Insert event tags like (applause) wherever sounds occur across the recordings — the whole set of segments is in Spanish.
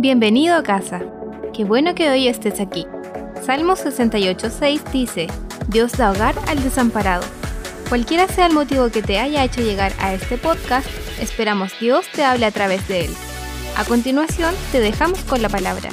Bienvenido a casa. Qué bueno que hoy estés aquí. Salmo 68.6 dice, Dios da hogar al desamparado. Cualquiera sea el motivo que te haya hecho llegar a este podcast, esperamos Dios te hable a través de él. A continuación, te dejamos con la palabra.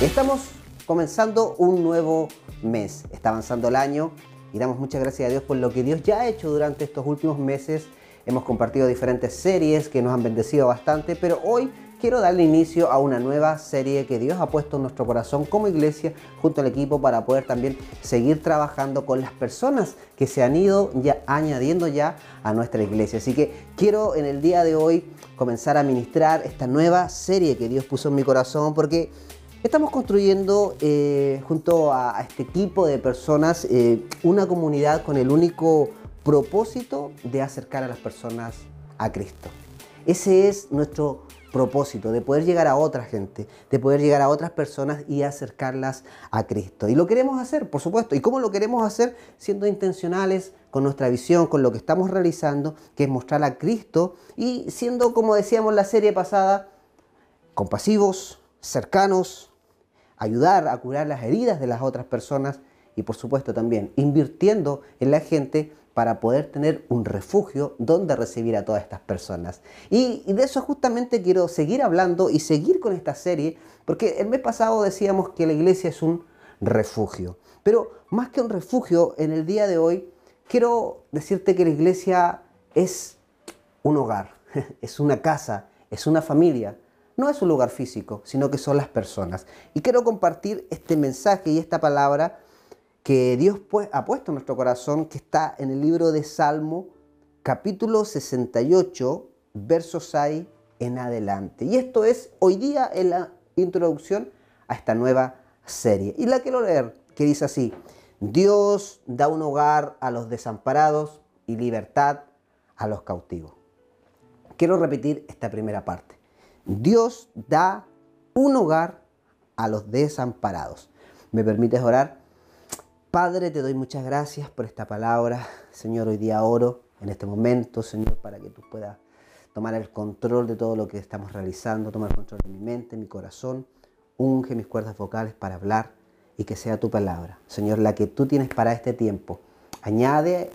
Estamos comenzando un nuevo mes. Está avanzando el año y damos muchas gracias a Dios por lo que Dios ya ha hecho durante estos últimos meses Hemos compartido diferentes series que nos han bendecido bastante, pero hoy quiero darle inicio a una nueva serie que Dios ha puesto en nuestro corazón como iglesia junto al equipo para poder también seguir trabajando con las personas que se han ido ya añadiendo ya a nuestra iglesia. Así que quiero en el día de hoy comenzar a ministrar esta nueva serie que Dios puso en mi corazón porque Estamos construyendo eh, junto a, este equipo de personas eh, una comunidad con el único propósito de acercar a las personas a Cristo. Ese es nuestro propósito, de poder llegar a otra gente, de poder llegar a otras personas y acercarlas a Cristo. Y lo queremos hacer, por supuesto. ¿Y cómo lo queremos hacer? Siendo intencionales con nuestra visión, con lo que estamos realizando, que es mostrar a Cristo y siendo, como decíamos la serie pasada, compasivos, cercanos, ayudar a curar las heridas de las otras personas y por supuesto también invirtiendo en la gente para poder tener un refugio donde recibir a todas estas personas. Y, de eso justamente quiero seguir hablando y seguir con esta serie, porque el mes pasado decíamos que la iglesia es un refugio. Pero más que un refugio, en el día de hoy quiero decirte que la iglesia es un hogar, (laughs) es una casa, es una familia. No es un lugar físico, sino que son las personas. Y quiero compartir este mensaje y esta palabra que Dios pues, ha puesto en nuestro corazón, que está en el libro de Salmo, capítulo 68, versos 6 en adelante. Y esto es hoy día en la introducción a esta nueva serie. Y la quiero leer, que dice así, Dios da un hogar a los desamparados y libertad a los cautivos. Quiero repetir esta primera parte. Dios da un hogar a los desamparados. ¿Me permites orar? Padre, te doy muchas gracias por esta palabra. Señor, hoy día oro en este momento, Señor, para que tú puedas tomar el control de todo lo que estamos realizando, tomar el control de mi mente, mi corazón. Unge mis cuerdas vocales para hablar y que sea tu palabra. Señor, la que tú tienes para este tiempo. Añade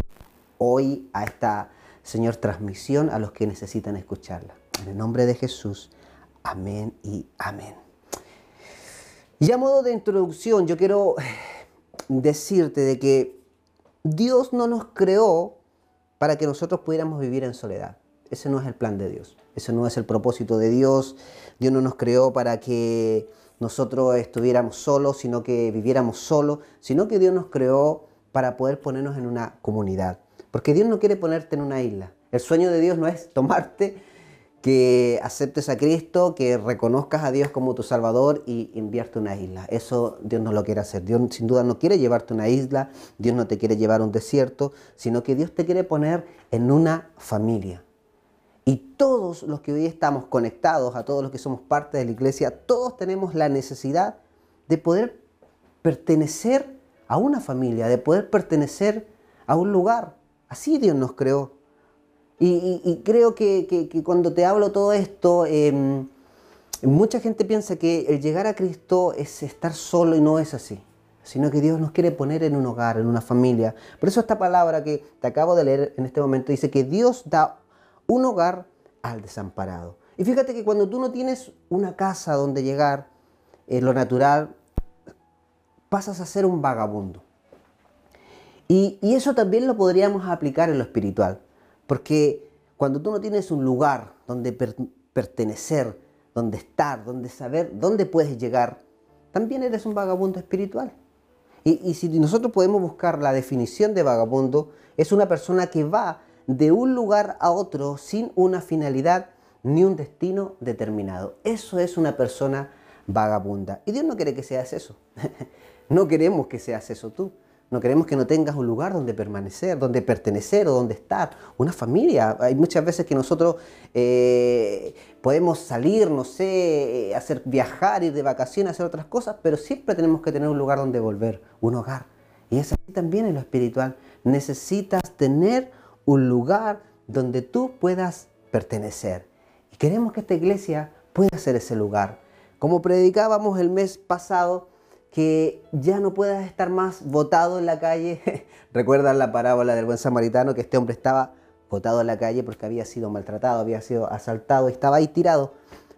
hoy a esta, Señor, transmisión a los que necesitan escucharla. En el nombre de Jesús. Amén y amén. Y a modo de introducción, yo quiero decirte de que Dios no nos creó para que nosotros pudiéramos vivir en soledad. Ese no es el plan de Dios. Ese no es el propósito de Dios. Dios no nos creó para que nosotros estuviéramos solos, sino que viviéramos solos, sino que Dios nos creó para poder ponernos en una comunidad. Porque Dios no quiere ponerte en una isla. El sueño de Dios no es tomarte que aceptes a Cristo, que reconozcas a Dios como tu Salvador y invierte una isla. Eso Dios no lo quiere hacer. Dios sin duda no quiere llevarte a una isla, Dios no te quiere llevar a un desierto, sino que Dios te quiere poner en una familia. Y todos los que hoy estamos conectados, a todos los que somos parte de la iglesia, todos tenemos la necesidad de poder pertenecer a una familia, de poder pertenecer a un lugar. Así Dios nos creó. Y, creo que, cuando te hablo todo esto, em, mucha gente piensa que el llegar a Cristo es estar solo y no es así, sino que Dios nos quiere poner en un hogar, en una familia. Por eso esta palabra que te acabo de leer en este momento dice que Dios da un hogar al desamparado. Y fíjate que cuando tú no tienes una casa donde llegar, lo natural, pasas a ser un vagabundo. y eso también lo podríamos aplicar en lo espiritual. Porque cuando tú no tienes un lugar donde pertenecer, donde estar, donde saber dónde puedes llegar, también eres un vagabundo espiritual. Y, si nosotros podemos buscar la definición de vagabundo, es una persona que va de un lugar a otro sin una finalidad ni un destino determinado. Eso es una persona vagabunda. Y Dios no quiere que seas eso. (laughs) no queremos que seas eso tú. No queremos que no tengas un lugar donde permanecer, donde pertenecer o donde estar. Una familia. Hay muchas veces que nosotros eh, podemos salir, no sé, eh, hacer viajar, ir de vacaciones, hacer otras cosas, pero siempre tenemos que tener un lugar donde volver, un hogar. Y es así también en lo espiritual. Necesitas tener un lugar donde tú puedas pertenecer. Y queremos que esta iglesia pueda ser ese lugar. Como predicábamos el mes pasado, que ya no puedas estar más botado en la calle. (laughs) Recuerdan la parábola del buen samaritano, que este hombre estaba botado en la calle porque había sido maltratado, había sido asaltado, estaba ahí tirado.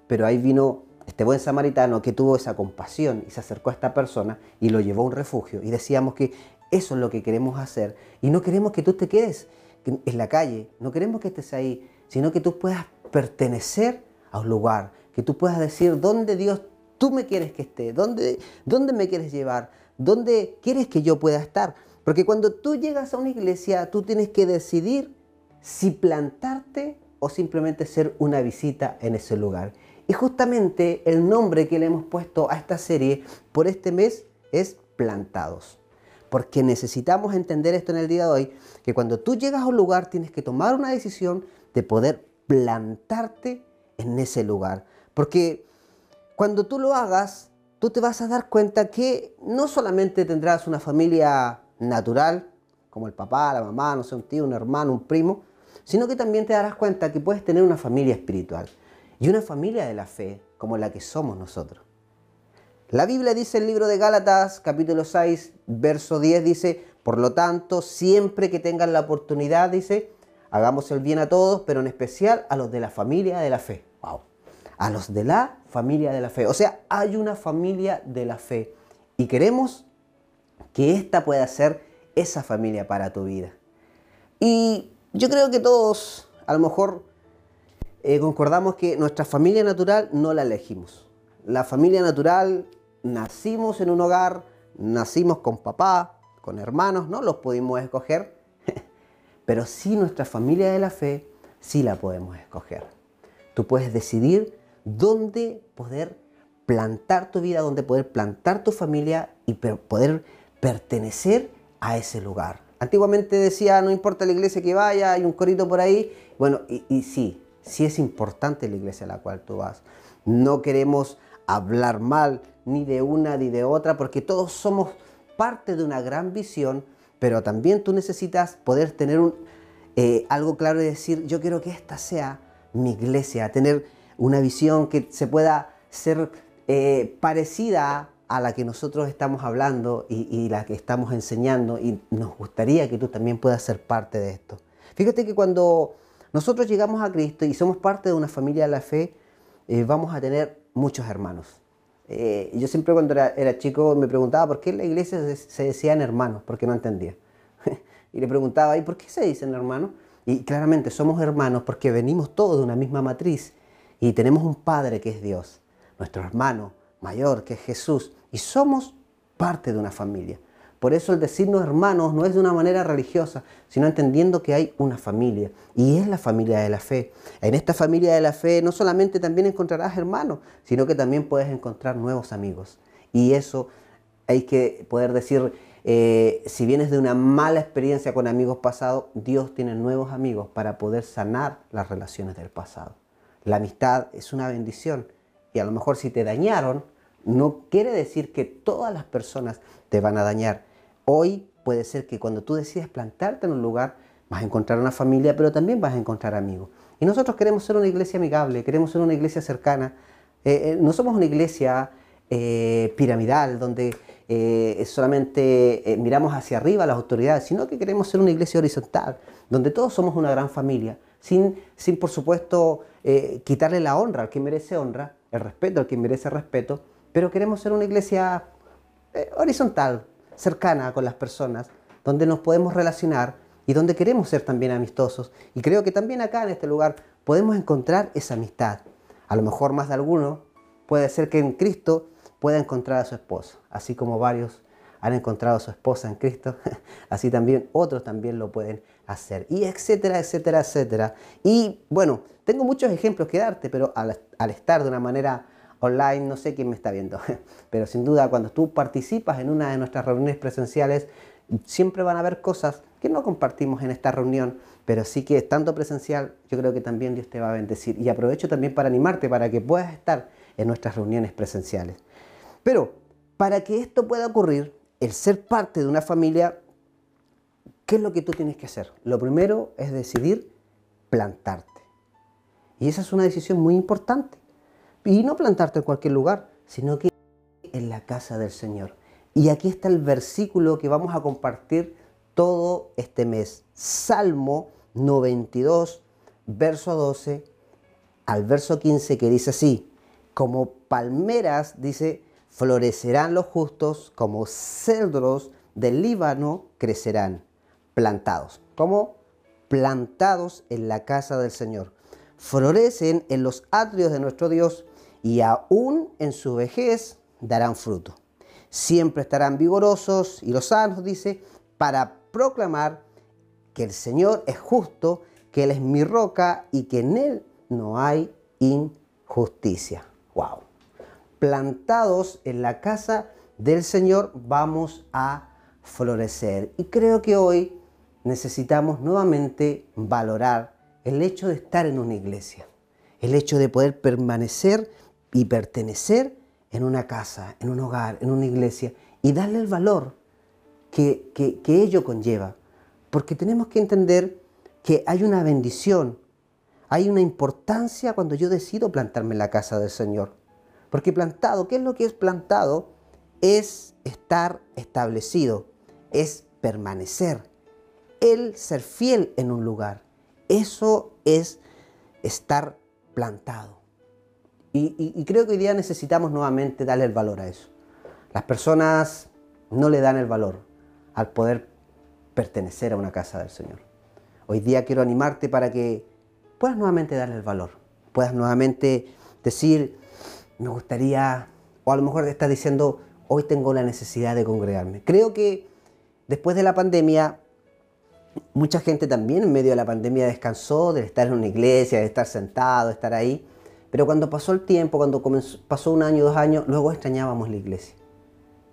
Pero ahí vino este buen samaritano que tuvo esa compasión y se acercó a esta persona y lo llevó a un refugio. Y decíamos que eso es lo que queremos hacer. Y no queremos que tú te quedes en la calle, no queremos que estés ahí, sino que tú puedas pertenecer a un lugar, que tú puedas decir dónde Dios tú me quieres que esté, dónde, dónde me quieres llevar, dónde quieres que yo pueda estar. Porque cuando tú llegas a una iglesia, tú tienes que decidir si plantarte o simplemente ser una visita en ese lugar. Y justamente el nombre que le hemos puesto a esta serie por este mes es Plantados. Porque necesitamos entender esto en el día de hoy, que cuando tú llegas a un lugar tienes que tomar una decisión de poder plantarte en ese lugar. Porque cuando tú lo hagas, tú te vas a dar cuenta que no solamente tendrás una familia natural, como el papá, la mamá, no sé, un tío, un hermano, un primo, sino que también te darás cuenta que puedes tener una familia espiritual y una familia de la fe como la que somos nosotros. La Biblia dice en el libro de Gálatas, capítulo 6, verso 10, dice, por lo tanto, siempre que tengan la oportunidad, dice, hagamos el bien a todos, pero en especial a los de la familia de la fe. Wow. A los de la familia de la fe. O sea, hay una familia de la fe y queremos que esta pueda ser esa familia para tu vida. Y yo creo que todos a lo mejor eh, concordamos que nuestra familia natural no la elegimos. La familia natural, nacimos en un hogar, nacimos con papá, con hermanos, no los pudimos escoger, (laughs) pero sí nuestra familia de la fe, sí la podemos escoger. Tú puedes decidir dónde poder plantar tu vida, dónde poder plantar tu familia y poder pertenecer a ese lugar. Antiguamente decía, no importa la iglesia que vaya, hay un corito por ahí. Bueno, y, sí, sí es importante la iglesia a la cual tú vas. No queremos hablar mal ni de una ni de otra, porque todos somos parte de una gran visión, pero también tú necesitas poder tener eh, algo claro y decir, yo quiero que esta sea mi iglesia, tener una visión que se pueda ser eh, parecida a la que nosotros estamos hablando y, la que estamos enseñando y nos gustaría que tú también puedas ser parte de esto. Fíjate que cuando nosotros llegamos a Cristo y somos parte de una familia de la fe, eh, vamos a tener muchos hermanos. Eh, yo siempre cuando era, chico me preguntaba por qué en la iglesia se, decían hermanos, porque no entendía. (laughs) y le preguntaba, ¿y por qué se dicen hermanos? Y claramente somos hermanos porque venimos todos de una misma matriz y tenemos un Padre que es Dios, nuestro hermano mayor que es Jesús, y somos parte de una familia. Por eso el decirnos hermanos no es de una manera religiosa, sino entendiendo que hay una familia y es la familia de la fe. En esta familia de la fe no solamente también encontrarás hermanos, sino que también puedes encontrar nuevos amigos. Y eso hay que poder decir, eh, si vienes de una mala experiencia con amigos pasados, Dios tiene nuevos amigos para poder sanar las relaciones del pasado. La amistad es una bendición y a lo mejor si te dañaron, no quiere decir que todas las personas te van a dañar. Hoy puede ser que cuando tú decides plantarte en un lugar, vas a encontrar una familia, pero también vas a encontrar amigos. Y nosotros queremos ser una iglesia amigable, queremos ser una iglesia cercana. Eh, eh, no somos una iglesia eh, piramidal donde solamente miramos hacia arriba a las autoridades, sino que queremos ser una iglesia horizontal, donde todos somos una gran familia, sin, sin por supuesto eh, quitarle la honra al que merece honra, el respeto al que merece respeto, pero queremos ser una iglesia eh, horizontal, cercana con las personas, donde nos podemos relacionar y donde queremos ser también amistosos. Y creo que también acá en este lugar podemos encontrar esa amistad. A lo mejor más de alguno puede ser que en Cristo pueda encontrar a su esposo, así como varios han encontrado a su esposa en Cristo, (laughs) así también otros también lo pueden hacer. Y etcétera, etcétera, etcétera. Y bueno, tengo muchos ejemplos que darte, pero al, estar de una manera online, no sé quién me está viendo, (laughs) pero sin duda cuando tú participas en una de nuestras reuniones presenciales, siempre van a haber cosas que no compartimos en esta reunión, pero sí que estando presencial, yo creo que también Dios te va a bendecir. Y aprovecho también para animarte para que puedas estar en nuestras reuniones presenciales. Pero para que esto pueda ocurrir, el ser parte de una familia, ¿qué es lo que tú tienes que hacer? Lo primero es decidir plantarte. Y esa es una decisión muy importante. Y no plantarte en cualquier lugar, sino que en la casa del Señor. Y aquí está el versículo que vamos a compartir todo este mes. Salmo 92, verso 12 al verso 15 que dice así, como palmeras, dice, florecerán los justos, como cedros del Líbano crecerán, plantados, como plantados en la casa del Señor. Florecen en los atrios de nuestro Dios y aún en su vejez darán fruto. Siempre estarán vigorosos y los sanos, dice, para proclamar que el Señor es justo, que Él es mi roca y que en Él no hay injusticia. ¡Wow! Plantados en la casa del Señor vamos a florecer. Y creo que hoy necesitamos nuevamente valorar el hecho de estar en una iglesia, el hecho de poder permanecer y pertenecer en una casa, en un hogar, en una iglesia y darle el valor que, que ello conlleva. Porque tenemos que entender que hay una bendición, hay una importancia cuando yo decido plantarme en la casa del Señor. Porque plantado, ¿qué es lo que es plantado? Es estar establecido, es permanecer, el ser fiel en un lugar. Eso es estar plantado. Y, creo que hoy día necesitamos nuevamente darle el valor a eso. Las personas no le dan el valor al poder pertenecer a una casa del Señor. Hoy día quiero animarte para que puedas nuevamente darle el valor, puedas nuevamente decir, me gustaría, o a lo mejor estás diciendo, hoy tengo la necesidad de congregarme. Creo que después de la pandemia, mucha gente también en medio de la pandemia descansó de estar en una iglesia, de estar sentado, de estar ahí. Pero cuando pasó el tiempo, cuando pasó un año, dos años, luego extrañábamos la iglesia.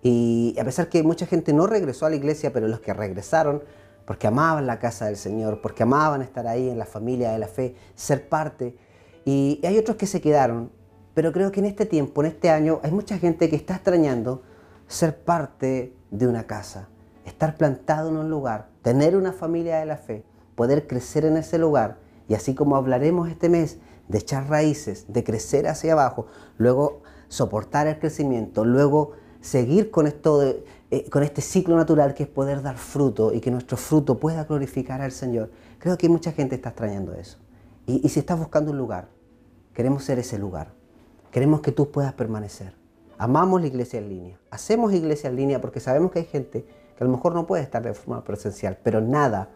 Y a pesar que mucha gente no regresó a la iglesia, pero los que regresaron, porque amaban la casa del Señor, porque amaban estar ahí en la familia de la fe, ser parte. Y hay otros que se quedaron, pero creo que en este tiempo, en este año, hay mucha gente que está extrañando ser parte de una casa, estar plantado en un lugar, tener una familia de la fe, poder crecer en ese lugar. Y así como hablaremos este mes de echar raíces, de crecer hacia abajo, luego soportar el crecimiento, luego seguir con esto de, eh, con este ciclo natural que es poder dar fruto y que nuestro fruto pueda glorificar al Señor. Creo que mucha gente está extrañando eso. Y, si estás buscando un lugar, queremos ser ese lugar. Queremos que tú puedas permanecer. Amamos la iglesia en línea. Hacemos iglesia en línea porque sabemos que hay gente que a lo mejor no puede estar de forma presencial, pero nada,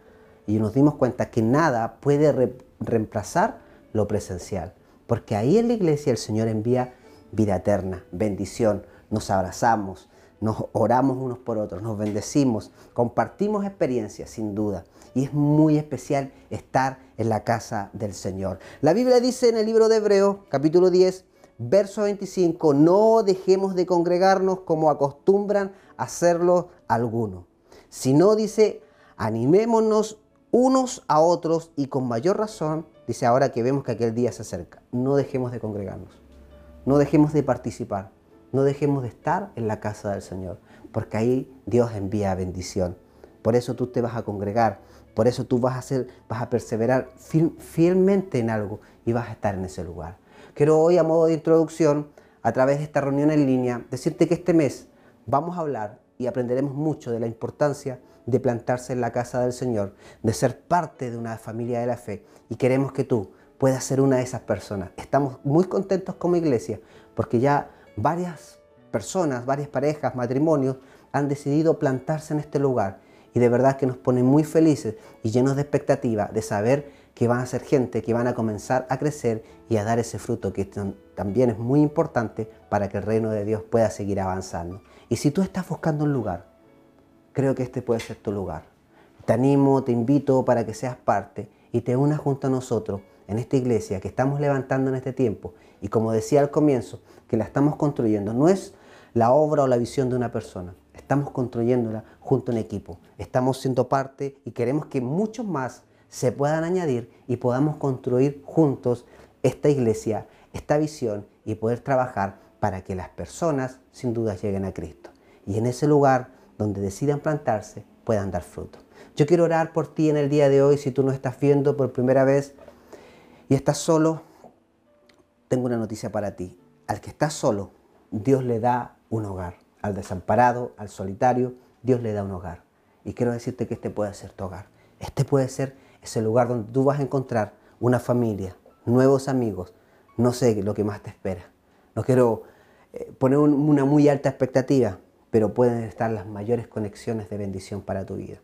y nos dimos cuenta que nada puede reemplazar lo presencial. Porque ahí en la iglesia el Señor envía vida eterna, bendición, nos abrazamos, nos oramos unos por otros, nos bendecimos, compartimos experiencias sin duda. Y es muy especial estar en la casa del Señor. La Biblia dice en el libro de Hebreos, capítulo 10, verso 25, no dejemos de congregarnos como acostumbran hacerlo algunos, sino dice, animémonos unos a otros y con mayor razón, dice ahora que vemos que aquel día se acerca, no dejemos de congregarnos, no dejemos de participar, no dejemos de estar en la casa del Señor, porque ahí Dios envía bendición. Por eso tú te vas a congregar, por eso tú vas a, hacer, vas a perseverar fielmente en algo y vas a estar en ese lugar. Quiero hoy a modo de introducción, a través de esta reunión en línea, decirte que este mes vamos a hablar y aprenderemos mucho de la importancia de plantarse en la casa del Señor, de ser parte de una familia de la fe y queremos que tú puedas ser una de esas personas. Estamos muy contentos como iglesia porque ya varias personas, varias parejas, matrimonios han decidido plantarse en este lugar y de verdad que nos pone muy felices y llenos de expectativa de saber que van a ser gente que van a comenzar a crecer y a dar ese fruto que también es muy importante para que el reino de Dios pueda seguir avanzando. Y si tú estás buscando un lugar, creo que este puede ser tu lugar. Te animo, te invito para que seas parte y te unas junto a nosotros en esta iglesia que estamos levantando en este tiempo y como decía al comienzo, que la estamos construyendo, no es la obra o la visión de una persona, estamos construyéndola junto en equipo, estamos siendo parte y queremos que muchos más se puedan añadir y podamos construir juntos esta iglesia, esta visión y poder trabajar para que las personas sin duda lleguen a Cristo. Y en ese lugar donde decidan plantarse puedan dar fruto. Yo quiero orar por ti en el día de hoy si tú no estás viendo por primera vez y estás solo, tengo una noticia para ti. Al que está solo, Dios le da un hogar. Al desamparado, al solitario, Dios le da un hogar. Y quiero decirte que este puede ser tu hogar. Este puede ser ese lugar donde tú vas a encontrar una familia, nuevos amigos. No sé lo que más te espera. No quiero eh, poner una muy alta expectativa, pero pueden estar las mayores conexiones de bendición para tu vida.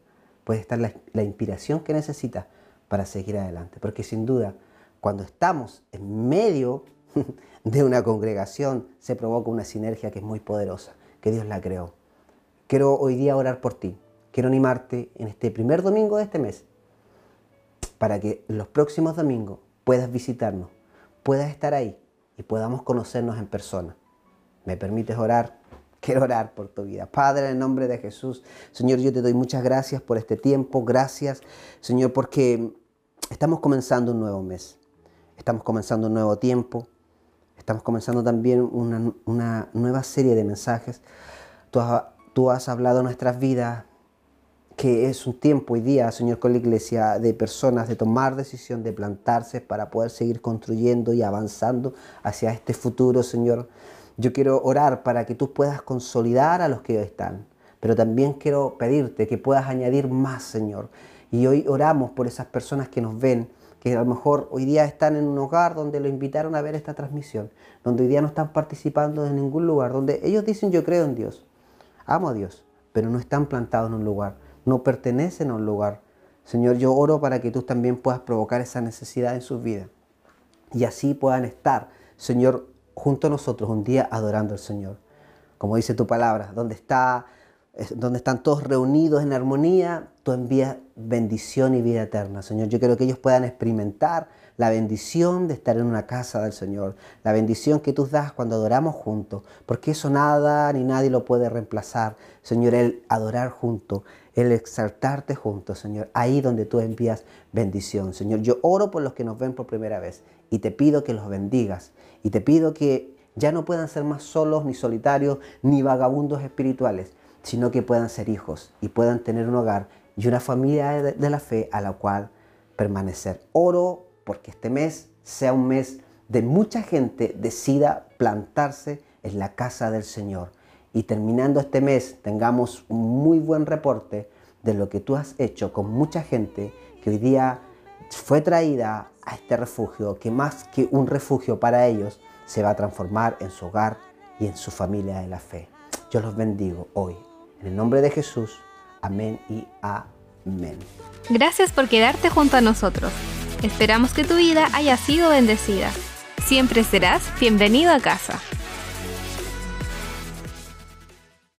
Puede estar la, la inspiración que necesitas para seguir adelante. Porque sin duda, cuando estamos en medio (laughs) de una congregación, se provoca una sinergia que es muy poderosa, que Dios la creó. Quiero hoy día orar por ti. Quiero animarte en este primer domingo de este mes para que los próximos domingos puedas visitarnos, puedas estar ahí y podamos conocernos en persona. ¿Me permites orar? (laughs) Quiero orar por tu vida. Padre, en el nombre de Jesús, Señor, yo te doy muchas gracias por este tiempo. Gracias, Señor, porque estamos comenzando un nuevo mes. Estamos comenzando un nuevo tiempo. Estamos comenzando también una, nueva serie de mensajes. Tú has, hablado nuestras vidas que es un tiempo hoy día, Señor, con la iglesia, de personas de tomar decisión, de plantarse para poder seguir construyendo y avanzando hacia este futuro, Señor. Yo quiero orar para que tú puedas consolidar a los que están, pero también quiero pedirte que puedas añadir más, Señor. Y hoy oramos por esas personas que nos ven, que a lo mejor hoy día están en un hogar donde lo invitaron a ver esta transmisión, donde hoy día no están participando en ningún lugar, donde ellos dicen yo creo en Dios, amo a Dios, pero no están plantados en un lugar, no pertenecen a un lugar. Señor, yo oro para que tú también puedas provocar esa necesidad en sus vidas y así puedan estar, Señor, junto a nosotros un día adorando al Señor. Como dice tu palabra, donde, está, donde están todos reunidos en armonía, tú envías bendición y vida eterna. Señor, yo quiero que ellos puedan experimentar la bendición de estar en una casa del Señor, la bendición que tú das cuando adoramos juntos, porque eso nada ni nadie lo puede reemplazar. Señor, el adorar juntos, el exaltarte juntos, Señor, ahí donde tú envías bendición. Señor, yo oro por los que nos ven por primera vez y te pido que los bendigas y te pido que ya no puedan ser más solos, ni solitarios, ni vagabundos espirituales, sino que puedan ser hijos y puedan tener un hogar y una familia de la fe a la cual permanecer. Oro porque este mes sea un mes de mucha gente decida plantarse en la casa del Señor. Y terminando este mes tengamos un muy buen reporte de lo que tú has hecho con mucha gente que hoy día fue traída a este refugio, que más que un refugio para ellos, se va a transformar en su hogar y en su familia de la fe. Yo los bendigo hoy. En el nombre de Jesús. Amén y amén. Gracias por quedarte junto a nosotros. Esperamos que tu vida haya sido bendecida. Siempre serás bienvenido a casa.